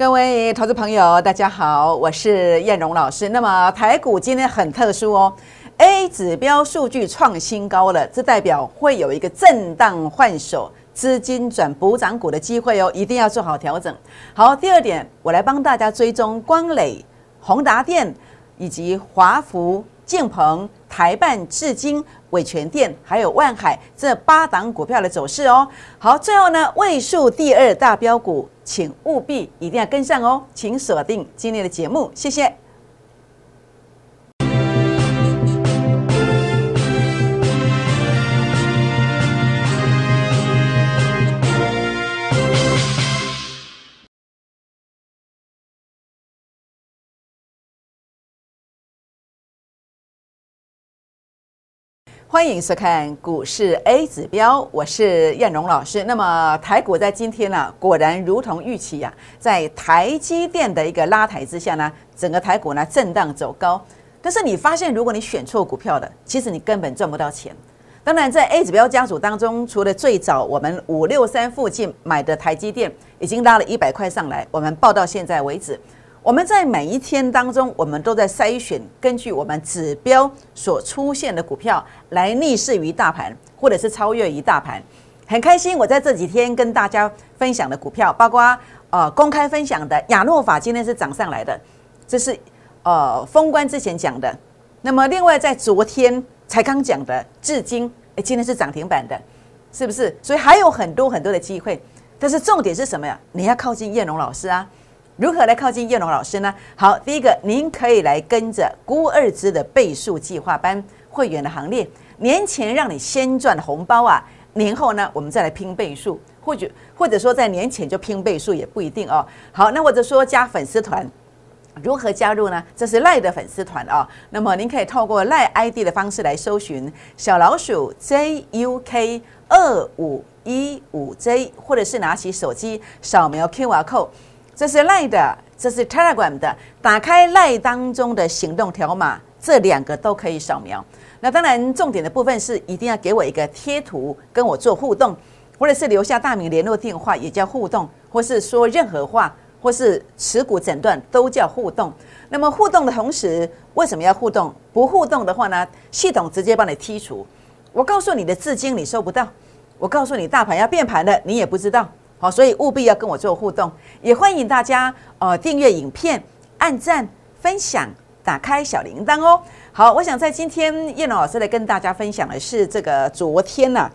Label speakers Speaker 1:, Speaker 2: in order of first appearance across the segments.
Speaker 1: 各位投资朋友，大家好，我是燕荣老师。那么台股今天很特殊哦，A 指标数据创新高了，这代表会有一个震荡换手、资金转补涨股的机会哦，一定要做好调整。好，第二点，我来帮大家追踪光磊、宏达电以及华福、建鹏、台办、至今。伟全店还有万海这八档股票的走势哦。好，最后呢，位数第二大标股，请务必一定要跟上哦，请锁定今天的节目，谢谢。欢迎收看股市 A 指标，我是燕荣老师。那么台股在今天呢，果然如同预期呀，在台积电的一个拉抬之下呢，整个台股呢震荡走高。但是你发现，如果你选错股票的，其实你根本赚不到钱。当然，在 A 指标家族当中，除了最早我们五六三附近买的台积电，已经拉了一百块上来，我们报到现在为止。我们在每一天当中，我们都在筛选，根据我们指标所出现的股票来逆势于大盘，或者是超越于大盘。很开心，我在这几天跟大家分享的股票，包括呃公开分享的亚诺法，今天是涨上来的，这是呃封关之前讲的。那么另外在昨天才刚讲的至今，哎，今天是涨停板的，是不是？所以还有很多很多的机会，但是重点是什么呀？你要靠近叶龙老师啊。如何来靠近叶龙老师呢？好，第一个，您可以来跟着孤二之的倍数计划班会员的行列，年前让你先赚红包啊，年后呢，我们再来拼倍数，或者或者说在年前就拼倍数也不一定哦。好，那或者说加粉丝团，如何加入呢？这是赖的粉丝团哦。那么您可以透过赖 ID 的方式来搜寻小老鼠 JUK 二五一五 J，或者是拿起手机扫描 QR code。这是 Line 的，这是 Telegram 的。打开 Line 当中的行动条码，这两个都可以扫描。那当然，重点的部分是一定要给我一个贴图，跟我做互动，或者是留下大名、联络电话，也叫互动；或是说任何话，或是持股诊断，都叫互动。那么互动的同时，为什么要互动？不互动的话呢？系统直接帮你剔除。我告诉你的资金你收不到，我告诉你大盘要变盘了，你也不知道。好，所以务必要跟我做互动，也欢迎大家呃订阅影片、按赞、分享、打开小铃铛哦。好，我想在今天叶老师来跟大家分享的是这个昨天呢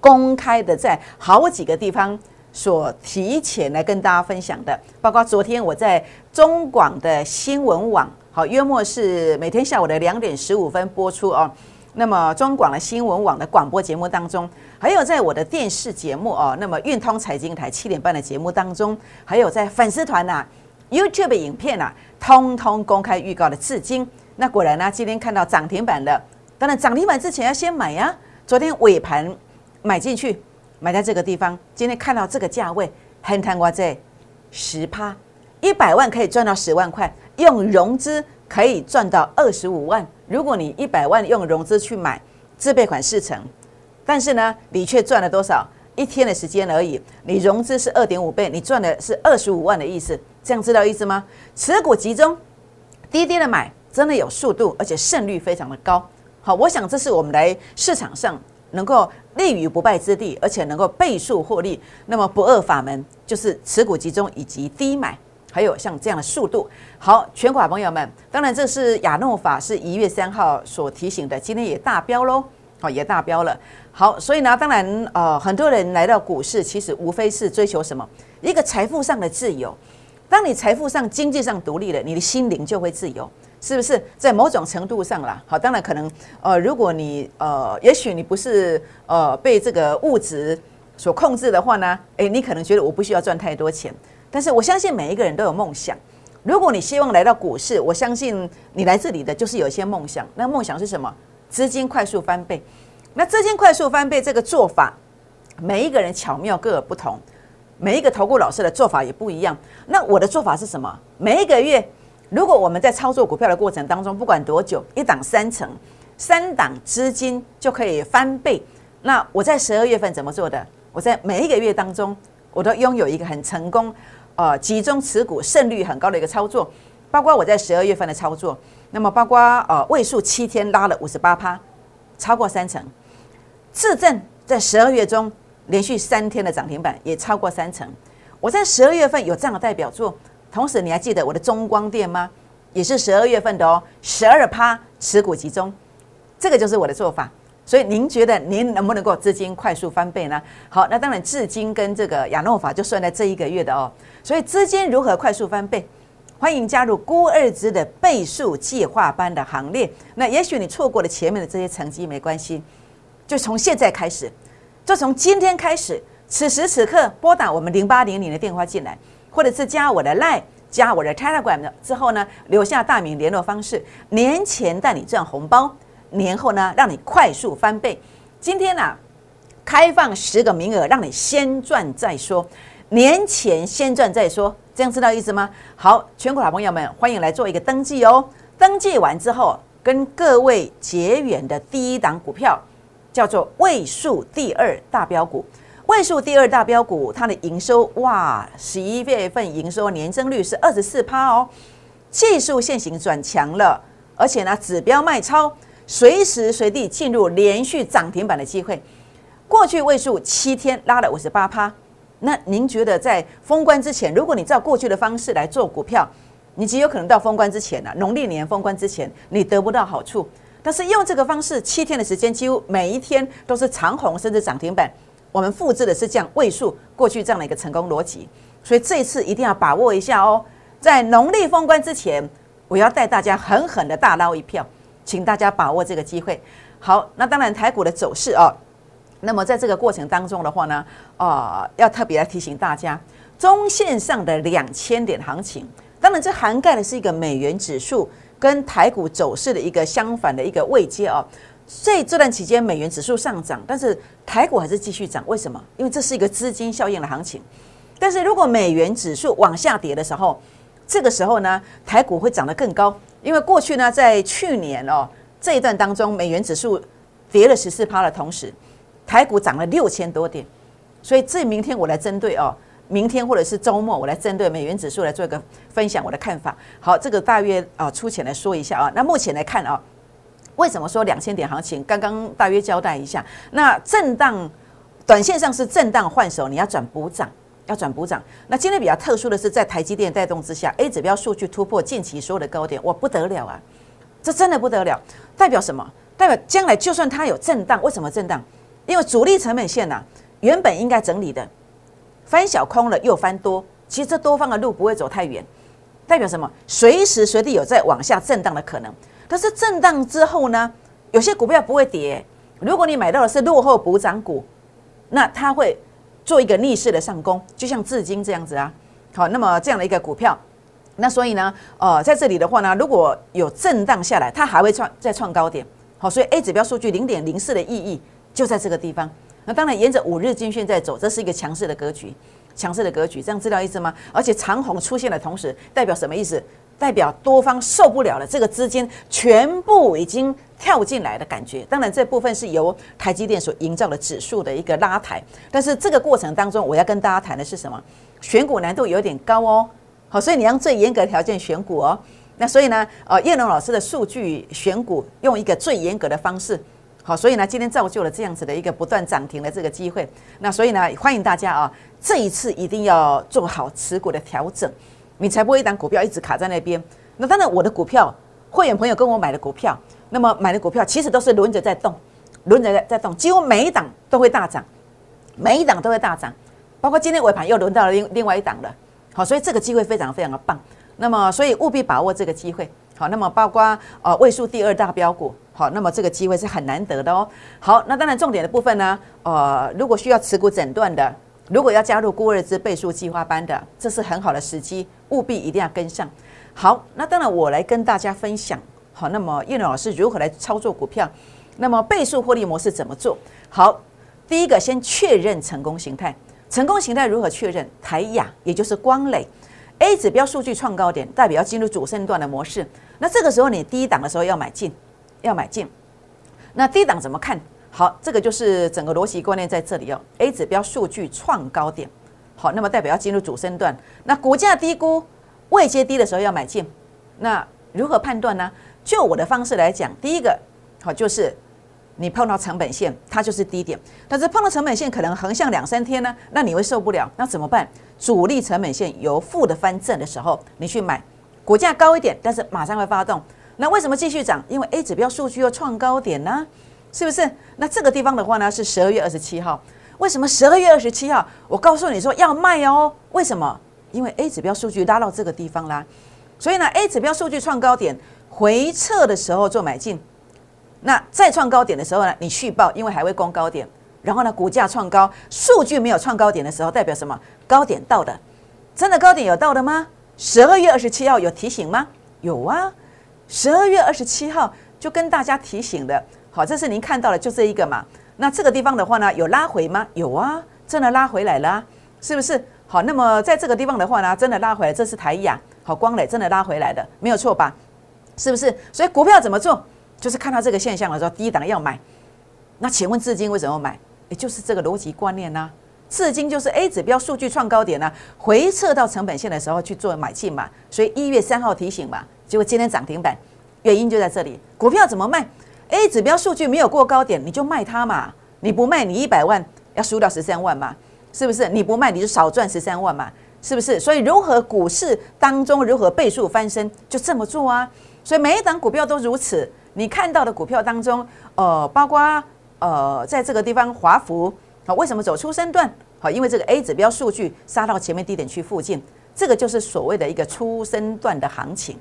Speaker 1: 公开的在好几个地方所提前来跟大家分享的，包括昨天我在中广的新闻网，好，约莫是每天下午的两点十五分播出哦。那么中广的新闻网的广播节目当中，还有在我的电视节目哦，那么运通财经台七点半的节目当中，还有在粉丝团呐、YouTube 影片呐，通通公开预告的至今。那果然呢，今天看到涨停板的，当然涨停板之前要先买呀。昨天尾盘买进去，买在这个地方，今天看到这个价位，很贪瓜在十趴，一百万可以赚到十万块，用融资可以赚到二十五万。如果你一百万用融资去买自备款四成，但是呢，你却赚了多少？一天的时间而已。你融资是二点五倍，你赚的是二十五万的意思。这样知道意思吗？持股集中，低低的买，真的有速度，而且胜率非常的高。好，我想这是我们来市场上能够立于不败之地，而且能够倍数获利。那么不二法门就是持股集中以及低买。还有像这样的速度，好，全款朋友们，当然这是亚诺法是一月三号所提醒的，今天也大标喽，好，也大标了。好，所以呢，当然呃，很多人来到股市，其实无非是追求什么？一个财富上的自由。当你财富上、经济上独立了，你的心灵就会自由，是不是？在某种程度上啦，好，当然可能呃，如果你呃，也许你不是呃被这个物质所控制的话呢，诶，你可能觉得我不需要赚太多钱。但是我相信每一个人都有梦想。如果你希望来到股市，我相信你来这里的就是有一些梦想。那梦想是什么？资金快速翻倍。那资金快速翻倍这个做法，每一个人巧妙各有不同，每一个投顾老师的做法也不一样。那我的做法是什么？每一个月，如果我们在操作股票的过程当中，不管多久，一档三成，三档资金就可以翻倍。那我在十二月份怎么做的？我在每一个月当中。我都拥有一个很成功、呃集中持股胜率很高的一个操作，包括我在十二月份的操作，那么包括呃位数七天拉了五十八趴，超过三成。自证在十二月中连续三天的涨停板也超过三成。我在十二月份有这样的代表作，同时你还记得我的中光电吗？也是十二月份的哦，十二趴持股集中，这个就是我的做法。所以您觉得您能不能够资金快速翻倍呢？好，那当然至今跟这个亚诺法就算在这一个月的哦。所以资金如何快速翻倍？欢迎加入孤二支的倍数计划班的行列。那也许你错过了前面的这些成绩没关系，就从现在开始，就从今天开始，此时此刻拨打我们零八零零的电话进来，或者是加我的 Line。加我的 Telegram 之后呢，留下大名联络方式，年前带你赚红包，年后呢让你快速翻倍。今天呢开放十个名额，让你先赚再说，年前先赚再说，这样知道意思吗？好，全国好朋友们，欢迎来做一个登记哦。登记完之后，跟各位结缘的第一档股票叫做位数第二大标股。位数第二大标股，它的营收哇，十一月份营收年增率是二十四趴哦，技术线型转强了，而且呢指标卖超，随时随地进入连续涨停板的机会。过去位数七天拉了五十八趴，那您觉得在封关之前，如果你照过去的方式来做股票，你极有可能到封关之前呢，农历年封关之前你得不到好处，但是用这个方式七天的时间，几乎每一天都是长红甚至涨停板。我们复制的是这样位数过去这样的一个成功逻辑，所以这一次一定要把握一下哦。在农历封关之前，我要带大家狠狠的大捞一票，请大家把握这个机会。好，那当然台股的走势哦，那么在这个过程当中的话呢，啊，要特别来提醒大家，中线上的两千点行情，当然这涵盖的是一个美元指数跟台股走势的一个相反的一个位阶哦。所以这段期间美元指数上涨，但是台股还是继续涨。为什么？因为这是一个资金效应的行情。但是如果美元指数往下跌的时候，这个时候呢，台股会涨得更高。因为过去呢，在去年哦这一段当中，美元指数跌了十四趴的同时，台股涨了六千多点。所以这明天我来针对哦，明天或者是周末我来针对美元指数来做一个分享我的看法。好，这个大约啊粗浅来说一下啊。那目前来看啊。为什么说两千点行情？刚刚大约交代一下。那震荡，短线上是震荡换手，你要转补涨，要转补涨。那今天比较特殊的是，在台积电带动之下，A 指标数据突破近期所有的高点，哇，不得了啊！这真的不得了，代表什么？代表将来就算它有震荡，为什么震荡？因为主力成本线呐，原本应该整理的，翻小空了又翻多，其实这多方的路不会走太远，代表什么？随时随地有在往下震荡的可能。可是震荡之后呢，有些股票不会跌。如果你买到的是落后补涨股，那它会做一个逆势的上攻，就像至今这样子啊。好，那么这样的一个股票，那所以呢，呃，在这里的话呢，如果有震荡下来，它还会创再创高点。好，所以 A 指标数据零点零四的意义就在这个地方。那当然沿着五日均线在走，这是一个强势的格局，强势的格局，这样知道意思吗？而且长虹出现的同时，代表什么意思？代表多方受不了了，这个资金全部已经跳进来的感觉。当然，这部分是由台积电所营造的指数的一个拉抬。但是这个过程当中，我要跟大家谈的是什么？选股难度有点高哦。好，所以你用最严格条件选股哦。那所以呢，呃，叶龙老师的数据选股用一个最严格的方式。好，所以呢，今天造就了这样子的一个不断涨停的这个机会。那所以呢，欢迎大家啊，这一次一定要做好持股的调整。你才不会一档股票一直卡在那边。那当然，我的股票会员朋友跟我买的股票，那么买的股票其实都是轮着在动，轮着在在动，几乎每一档都会大涨，每一档都会大涨。包括今天尾盘又轮到了另另外一档了。好，所以这个机会非常非常的棒。那么，所以务必把握这个机会。好，那么包括呃位数第二大标股，好，那么这个机会是很难得的哦。好，那当然重点的部分呢，呃，如果需要持股诊断的。如果要加入孤二之倍数计划班的，这是很好的时机，务必一定要跟上。好，那当然我来跟大家分享。好，那么叶老师如何来操作股票？那么倍数获利模式怎么做？好，第一个先确认成功形态。成功形态如何确认？台雅也就是光磊 A 指标数据创高点，代表要进入主升段的模式。那这个时候你第一档的时候要买进，要买进。那低档怎么看？好，这个就是整个逻辑观念在这里哦。A 指标数据创高点，好，那么代表要进入主升段。那股价低估、未接低的时候要买进，那如何判断呢？就我的方式来讲，第一个好就是你碰到成本线，它就是低点。但是碰到成本线可能横向两三天呢，那你会受不了，那怎么办？主力成本线由负的翻正的时候，你去买，股价高一点，但是马上会发动。那为什么继续涨？因为 A 指标数据又创高点呢，是不是？那这个地方的话呢，是十二月二十七号。为什么十二月二十七号？我告诉你说要卖哦。为什么？因为 A 指标数据拉到这个地方啦，所以呢，A 指标数据创高点回撤的时候做买进。那再创高点的时候呢，你续报，因为还会攻高点。然后呢，股价创高，数据没有创高点的时候，代表什么？高点到的，真的高点有到的吗？十二月二十七号有提醒吗？有啊。十二月二十七号就跟大家提醒的，好，这是您看到的，就这一个嘛。那这个地方的话呢，有拉回吗？有啊，真的拉回来了，是不是？好，那么在这个地方的话呢，真的拉回来，这是台亚，好，光磊真的拉回来的，没有错吧？是不是？所以股票怎么做？就是看到这个现象的时候，低档要买。那请问资金为什么买？也就是这个逻辑观念呐。资金就是 A 指标数据创高点呢，回撤到成本线的时候去做买进嘛。所以一月三号提醒嘛。结果今天涨停板，原因就在这里。股票怎么卖？A 指标数据没有过高点，你就卖它嘛。你不卖，你一百万要输掉十三万嘛？是不是？你不卖，你就少赚十三万嘛？是不是？所以如何股市当中如何倍数翻身，就这么做啊。所以每一档股票都如此。你看到的股票当中，呃，包括呃，在这个地方华福啊，为什么走出身段？好，因为这个 A 指标数据杀到前面低点区附近，这个就是所谓的一个出生段的行情。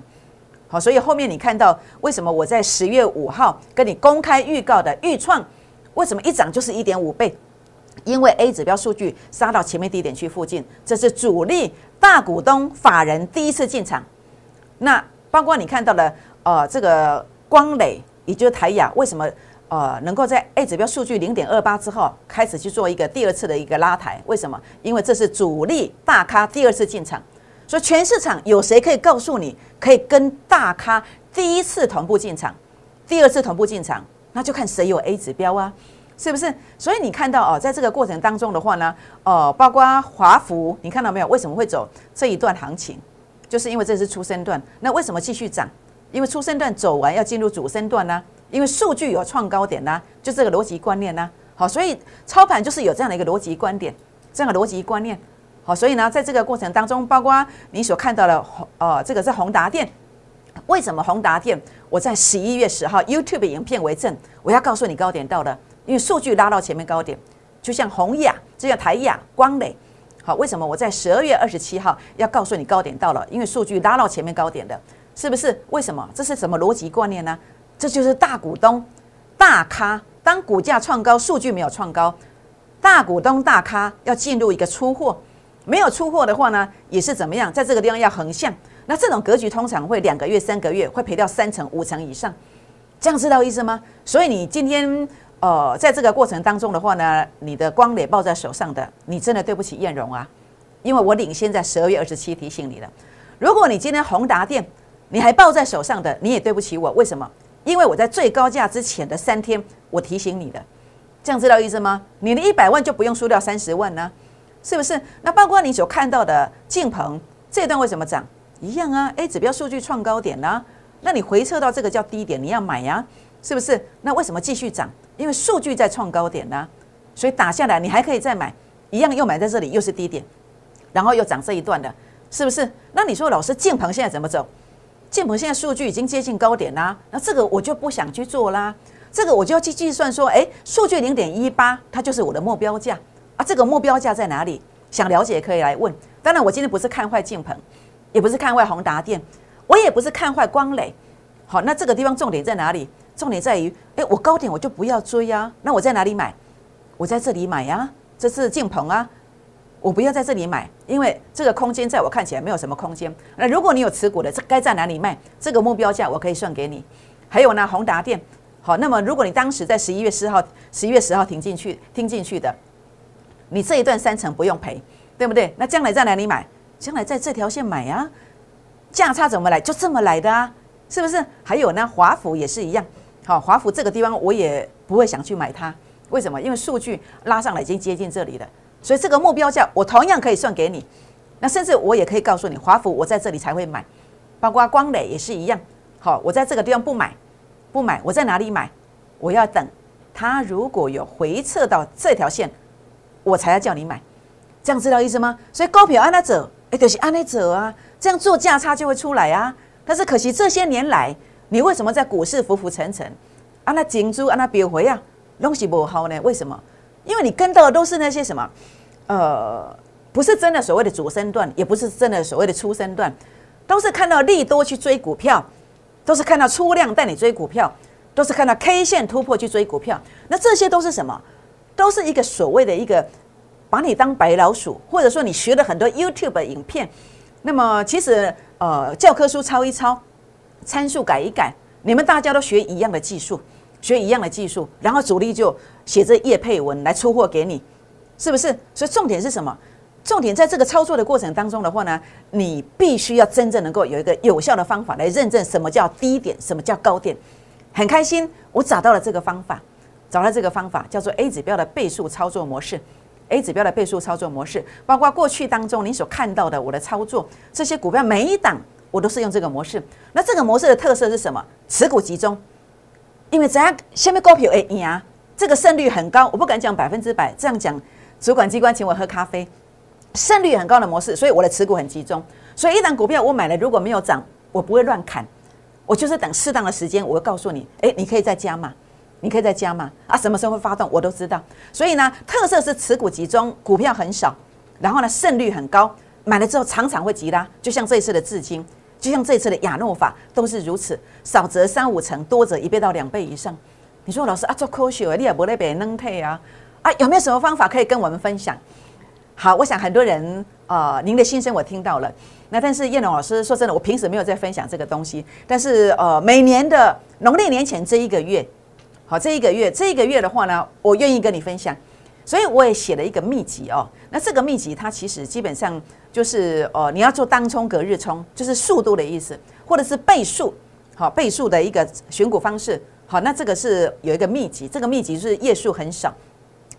Speaker 1: 好，所以后面你看到为什么我在十月五号跟你公开预告的预创，为什么一涨就是一点五倍？因为 A 指标数据杀到前面低点区附近，这是主力大股东法人第一次进场。那包括你看到的呃这个光磊，也就是台亚，为什么呃能够在 A 指标数据零点二八之后开始去做一个第二次的一个拉抬？为什么？因为这是主力大咖第二次进场。所以全市场有谁可以告诉你，可以跟大咖第一次同步进场，第二次同步进场，那就看谁有 A 指标啊，是不是？所以你看到哦，在这个过程当中的话呢，哦，包括华福，你看到没有？为什么会走这一段行情？就是因为这是出生段。那为什么继续涨？因为出生段走完要进入主升段呢？因为数据有创高点呢，就这个逻辑观念呢。好，所以操盘就是有这样的一个逻辑观点，这样的逻辑观念。好，所以呢，在这个过程当中，包括你所看到的宏，呃，这个是宏达电。为什么宏达电？我在十一月十号 YouTube 影片为证，我要告诉你高点到了，因为数据拉到前面高点，就像宏亚，就像台亚、光磊。好，为什么我在十二月二十七号要告诉你高点到了？因为数据拉到前面高点的，是不是？为什么？这是什么逻辑观念呢？这就是大股东、大咖，当股价创高，数据没有创高，大股东、大咖要进入一个出货。没有出货的话呢，也是怎么样？在这个地方要横向，那这种格局通常会两个月、三个月会赔掉三成、五成以上，这样知道意思吗？所以你今天呃，在这个过程当中的话呢，你的光磊抱在手上的，你真的对不起艳荣啊，因为我领先在十二月二十七提醒你了。如果你今天宏达电你还抱在手上的，你也对不起我，为什么？因为我在最高价之前的三天我提醒你的，这样知道意思吗？你的一百万就不用输掉三十万呢？是不是？那包括你所看到的晋鹏这段为什么涨？一样啊，A 指标数据创高点呢？那你回撤到这个叫低点，你要买呀，是不是？那为什么继续涨？因为数据在创高点呢，所以打下来你还可以再买，一样又买在这里，又是低点，然后又涨这一段的，是不是？那你说老师晋鹏现在怎么走？晋鹏现在数据已经接近高点啦，那这个我就不想去做啦，这个我就要去计算说，哎，数据零点一八，它就是我的目标价。这个目标价在哪里？想了解可以来问。当然，我今天不是看坏镜鹏，也不是看坏宏达电，我也不是看坏光磊。好，那这个地方重点在哪里？重点在于，哎，我高点我就不要追呀。那我在哪里买？我在这里买呀。这是镜鹏啊，我不要在这里买，因为这个空间在我看起来没有什么空间。那如果你有持股的，这该在哪里卖？这个目标价我可以算给你。还有呢，宏达电。好，那么如果你当时在十一月十号、十一月十号听进去、听进去的。你这一段三成不用赔，对不对？那将来在哪里买？将来在这条线买啊，价差怎么来？就这么来的啊，是不是？还有呢，华府也是一样。好，华府这个地方我也不会想去买它，为什么？因为数据拉上来已经接近这里了。所以这个目标价我同样可以算给你。那甚至我也可以告诉你，华府我在这里才会买，包括光磊也是一样。好，我在这个地方不买，不买，我在哪里买？我要等它如果有回撤到这条线，我才要叫你买。这样知道意思吗？所以高票按那走，哎，就是按那走啊，这样做价差就会出来啊。但是可惜这些年来，你为什么在股市浮浮沉沉？啊，那金珠啊，那别回啊，东西不好呢？为什么？因为你跟到的都是那些什么，呃，不是真的所谓的主升段，也不是真的所谓的初升段，都是看到利多去追股票，都是看到出量带你追股票，都是看到 K 线突破去追股票。那这些都是什么？都是一个所谓的一个把你当白老鼠，或者说你学了很多 YouTube 影片，那么其实呃教科书抄一抄，参数改一改，你们大家都学一样的技术。学一样的技术，然后主力就写这叶配文来出货给你，是不是？所以重点是什么？重点在这个操作的过程当中的话呢，你必须要真正能够有一个有效的方法来认证什么叫低点，什么叫高点。很开心，我找到了这个方法，找到这个方法叫做 A 指标的倍数操作模式。A 指标的倍数操作模式，包括过去当中你所看到的我的操作，这些股票每一档我都是用这个模式。那这个模式的特色是什么？持股集中。因为怎样，下面股票会赢，这个胜率很高。我不敢讲百分之百，这样讲，主管机关请我喝咖啡，胜率很高的模式，所以我的持股很集中。所以一档股票我买了，如果没有涨，我不会乱砍，我就是等适当的时间，我会告诉你，哎，你可以再加嘛，你可以再加嘛，啊，什么时候会发动，我都知道。所以呢，特色是持股集中，股票很少，然后呢，胜率很高，买了之后常常会急拉，就像这一次的至今。就像这次的亚诺法都是如此，少则三五成，多则一倍到两倍以上。你说老师啊，做科学你也不那边能退啊？啊，有没有什么方法可以跟我们分享？好，我想很多人啊，您的心声我听到了。那但是叶龙老师说真的，我平时没有在分享这个东西，但是呃，每年的农历年前这一个月，好，这一个月这一个月的话呢，我愿意跟你分享。所以我也写了一个秘籍哦。那这个秘籍它其实基本上。就是呃，你要做当冲隔日冲，就是速度的意思，或者是倍数，好倍数的一个选股方式。好，那这个是有一个秘籍，这个秘籍是页数很少，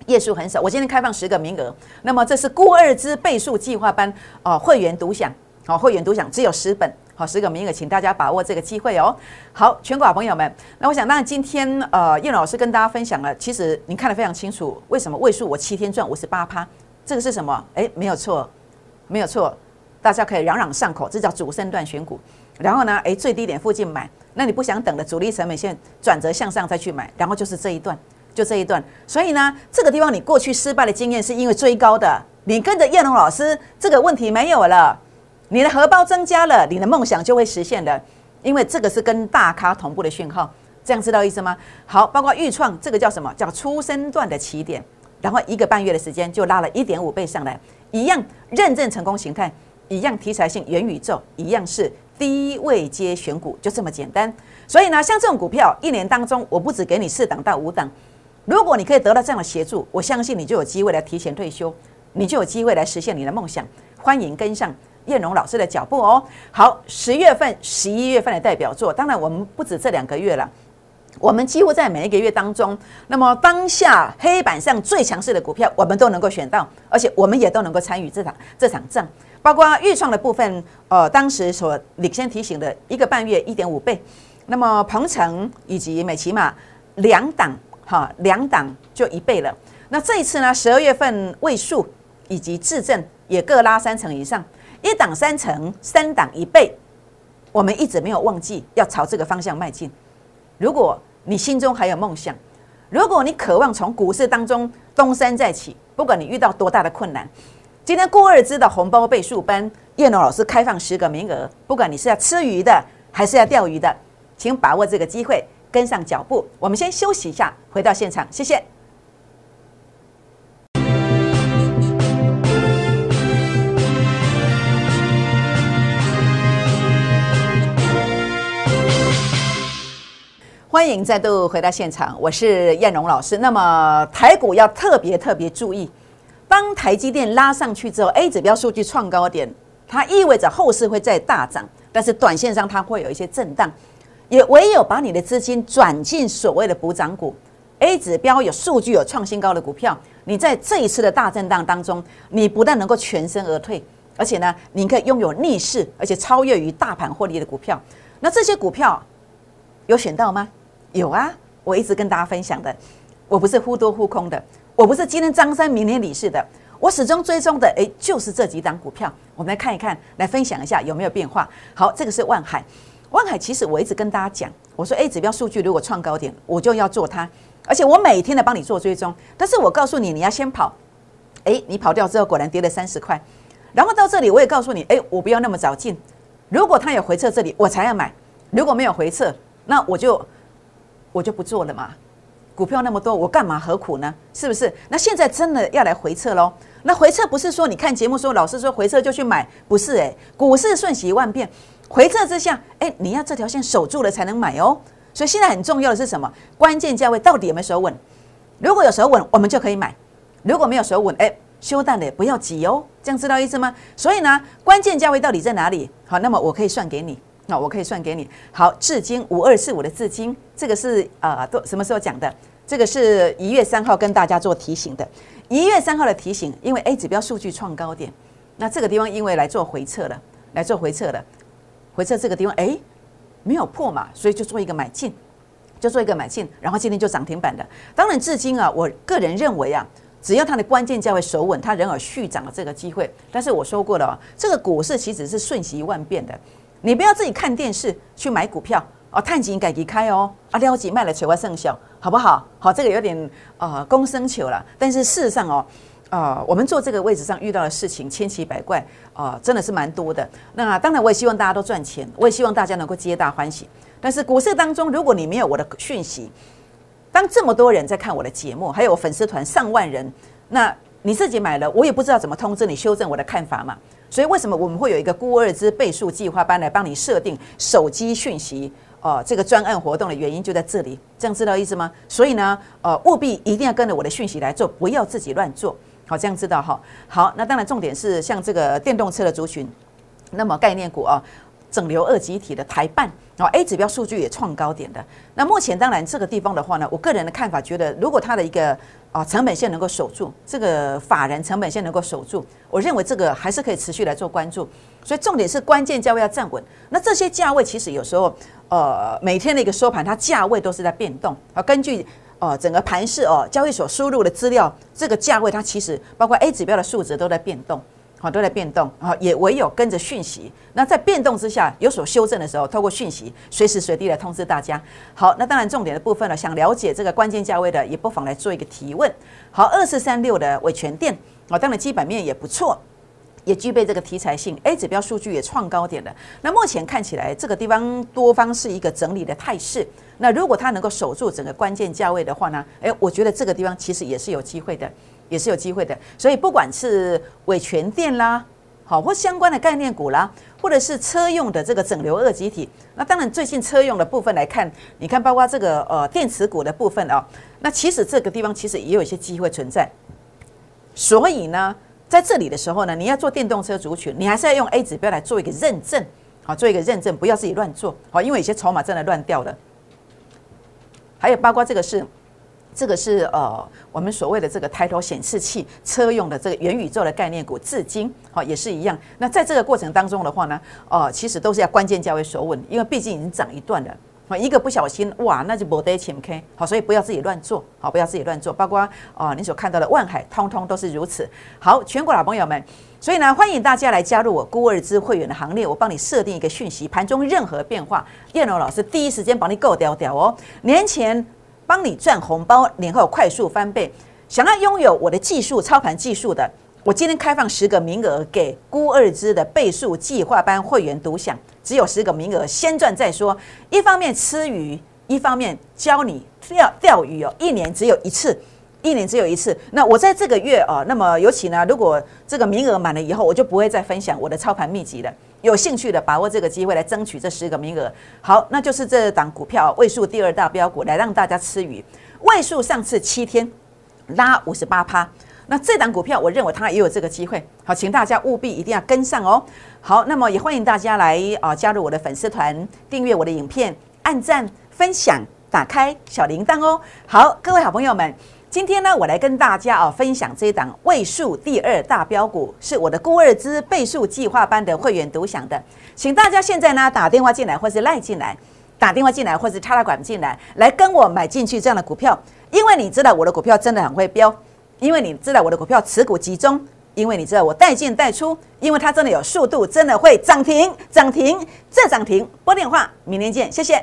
Speaker 1: 页数很少。我今天开放十个名额，那么这是孤二之倍数计划班哦，会员独享，好会员独享只有十本，好十个名额，请大家把握这个机会哦。好，全国好朋友们，那我想当然今天呃，叶老师跟大家分享了，其实您看得非常清楚，为什么位数我七天赚五十八趴，这个是什么？哎，没有错。没有错，大家可以朗朗上口，这叫主升段选股。然后呢，诶，最低点附近买，那你不想等的主力成本线转折向上再去买，然后就是这一段，就这一段。所以呢，这个地方你过去失败的经验是因为追高的，你跟着叶龙老师，这个问题没有了，你的荷包增加了，你的梦想就会实现的，因为这个是跟大咖同步的讯号，这样知道意思吗？好，包括预创这个叫什么？叫出生段的起点，然后一个半月的时间就拉了一点五倍上来。一样认证成功形态，一样题材性元宇宙，一样是低位接选股，就这么简单。所以呢，像这种股票，一年当中我不止给你四档到五档，如果你可以得到这样的协助，我相信你就有机会来提前退休，你就有机会来实现你的梦想。欢迎跟上燕荣老师的脚步哦。好，十月份、十一月份的代表作，当然我们不止这两个月了。我们几乎在每一个月当中，那么当下黑板上最强势的股票，我们都能够选到，而且我们也都能够参与这场这场仗。包括预创的部分，呃，当时所领先提醒的一个半月一点五倍，那么鹏程以及美骑马两档哈两档就一倍了。那这一次呢，十二月份位数以及质证也各拉三成以上，一档三成，三档一倍，我们一直没有忘记要朝这个方向迈进。如果你心中还有梦想，如果你渴望从股市当中东山再起，不管你遇到多大的困难，今天郭二芝的红包倍数班，叶龙老师开放十个名额，不管你是要吃鱼的还是要钓鱼的，请把握这个机会，跟上脚步。我们先休息一下，回到现场，谢谢。欢迎再度回到现场，我是燕荣老师。那么台股要特别特别注意，当台积电拉上去之后，A 指标数据创高点，它意味着后市会再大涨，但是短线上它会有一些震荡。也唯有把你的资金转进所谓的补涨股 A 指标有数据有创新高的股票，你在这一次的大震荡当中，你不但能够全身而退，而且呢，你可以拥有逆势而且超越于大盘获利的股票。那这些股票有选到吗？有啊，我一直跟大家分享的，我不是忽多忽空的，我不是今天张三明天李四的，我始终追踪的，诶，就是这几档股票。我们来看一看，来分享一下有没有变化。好，这个是万海，万海其实我一直跟大家讲，我说 A 指标数据如果创高点，我就要做它。而且我每天的帮你做追踪，但是我告诉你，你要先跑，哎，你跑掉之后果然跌了三十块，然后到这里我也告诉你，哎，我不要那么早进，如果它有回撤这里我才要买，如果没有回撤，那我就我就不做了嘛。股票那么多，我干嘛何苦呢？是不是？那现在真的要来回撤喽？那回撤不是说你看节目说老师说回撤就去买，不是哎，股市瞬息万变，回撤之下，哎，你要这条线守住了才能买哦。所以现在很重要的是什么？关键价位到底有没有守稳？如果有守稳，我们就可以买；如果没有守稳，哎，休淡的不要急哦，这样知道意思吗？所以呢，关键价位到底在哪里？好，那么我可以算给你，那我可以算给你。好，至今五二四五的至今，这个是呃，都什么时候讲的？这个是一月三号跟大家做提醒的。一月三号的提醒，因为 A 指标数据创高点，那这个地方因为来做回撤了，来做回撤了，回撤这个地方，哎。没有破嘛，所以就做一个买进，就做一个买进，然后今天就涨停板的。当然，至今啊，我个人认为啊，只要它的关键价位守稳，它仍有续涨的这个机会。但是我说过了，这个股市其实是瞬息万变的，你不要自己看电视去买股票哦，探紧改离开哦，啊撩起卖了垂花剩小，好不好？好，这个有点啊公生求了，但是事实上哦。啊，我们做这个位置上遇到的事情千奇百怪啊，真的是蛮多的。那当然，我也希望大家都赚钱，我也希望大家能够皆大欢喜。但是股市当中，如果你没有我的讯息，当这么多人在看我的节目，还有粉丝团上万人，那你自己买了，我也不知道怎么通知你修正我的看法嘛。所以为什么我们会有一个孤二之倍数计划班来帮你设定手机讯息？哦，这个专案活动的原因就在这里，这样知道意思吗？所以呢，呃，务必一定要跟着我的讯息来做，不要自己乱做。好，这样知道哈。好，那当然重点是像这个电动车的族群，那么概念股啊，整流二极体的台办，然后 A 指标数据也创高点的。那目前当然这个地方的话呢，我个人的看法觉得，如果它的一个啊成本线能够守住，这个法人成本线能够守住，我认为这个还是可以持续来做关注。所以重点是关键价位要站稳。那这些价位其实有时候呃每天的一个收盘，它价位都是在变动啊，根据。哦，整个盘市哦，交易所输入的资料，这个价位它其实包括 A 指标的数值都在变动，好都在变动，好也唯有跟着讯息。那在变动之下有所修正的时候，透过讯息随时随地来通知大家。好，那当然重点的部分呢，想了解这个关键价位的，也不妨来做一个提问。好，二四三六的伟全店，哦，当然基本面也不错。也具备这个题材性，A 指标数据也创高点了。那目前看起来，这个地方多方是一个整理的态势。那如果它能够守住整个关键价位的话呢？诶，我觉得这个地方其实也是有机会的，也是有机会的。所以不管是伟全电啦，好或相关的概念股啦，或者是车用的这个整流二极体，那当然最近车用的部分来看，你看包括这个呃电池股的部分啊，那其实这个地方其实也有一些机会存在。所以呢？在这里的时候呢，你要做电动车族群，你还是要用 A 指标来做一个认证，好，做一个认证，不要自己乱做，好，因为有些筹码真的乱掉了。还有包括这个是，这个是呃，我们所谓的这个抬头显示器车用的这个元宇宙的概念股，至今好也是一样。那在这个过程当中的话呢，哦，其实都是要关键价位守稳，因为毕竟已经涨一段了。一个不小心，哇，那就不得钱 K 好，所以不要自己乱做，好，不要自己乱做，包括啊，你所看到的万海，通通都是如此。好，全国老朋友们，所以呢，欢迎大家来加入我孤二之会员的行列，我帮你设定一个讯息，盘中任何变化，叶龙老师第一时间帮你够掉掉哦。年前帮你赚红包，年后快速翻倍。想要拥有我的技术操盘技术的。我今天开放十个名额给孤二支的倍数计划班会员独享，只有十个名额，先赚再说。一方面吃鱼，一方面教你钓钓鱼哦。一年只有一次，一年只有一次。那我在这个月啊，那么尤其呢，如果这个名额满了以后，我就不会再分享我的操盘秘籍了。有兴趣的把握这个机会来争取这十个名额。好，那就是这档股票位数第二大标股，来让大家吃鱼。位数上次七天拉五十八趴。那这档股票，我认为它也有这个机会。好，请大家务必一定要跟上哦。好，那么也欢迎大家来啊加入我的粉丝团，订阅我的影片，按赞、分享，打开小铃铛哦。好，各位好朋友们，今天呢，我来跟大家啊分享这一档位数第二大标股，是我的孤二资倍数计划班的会员独享的，请大家现在呢打电话进来或是赖进来，打电话进来或是插拉管进来，来跟我买进去这样的股票，因为你知道我的股票真的很会飙，因为你知道我的股票持股集中。因为你知道我带进带出，因为它真的有速度，真的会涨停涨停再涨停。拨电话，明天见，谢谢。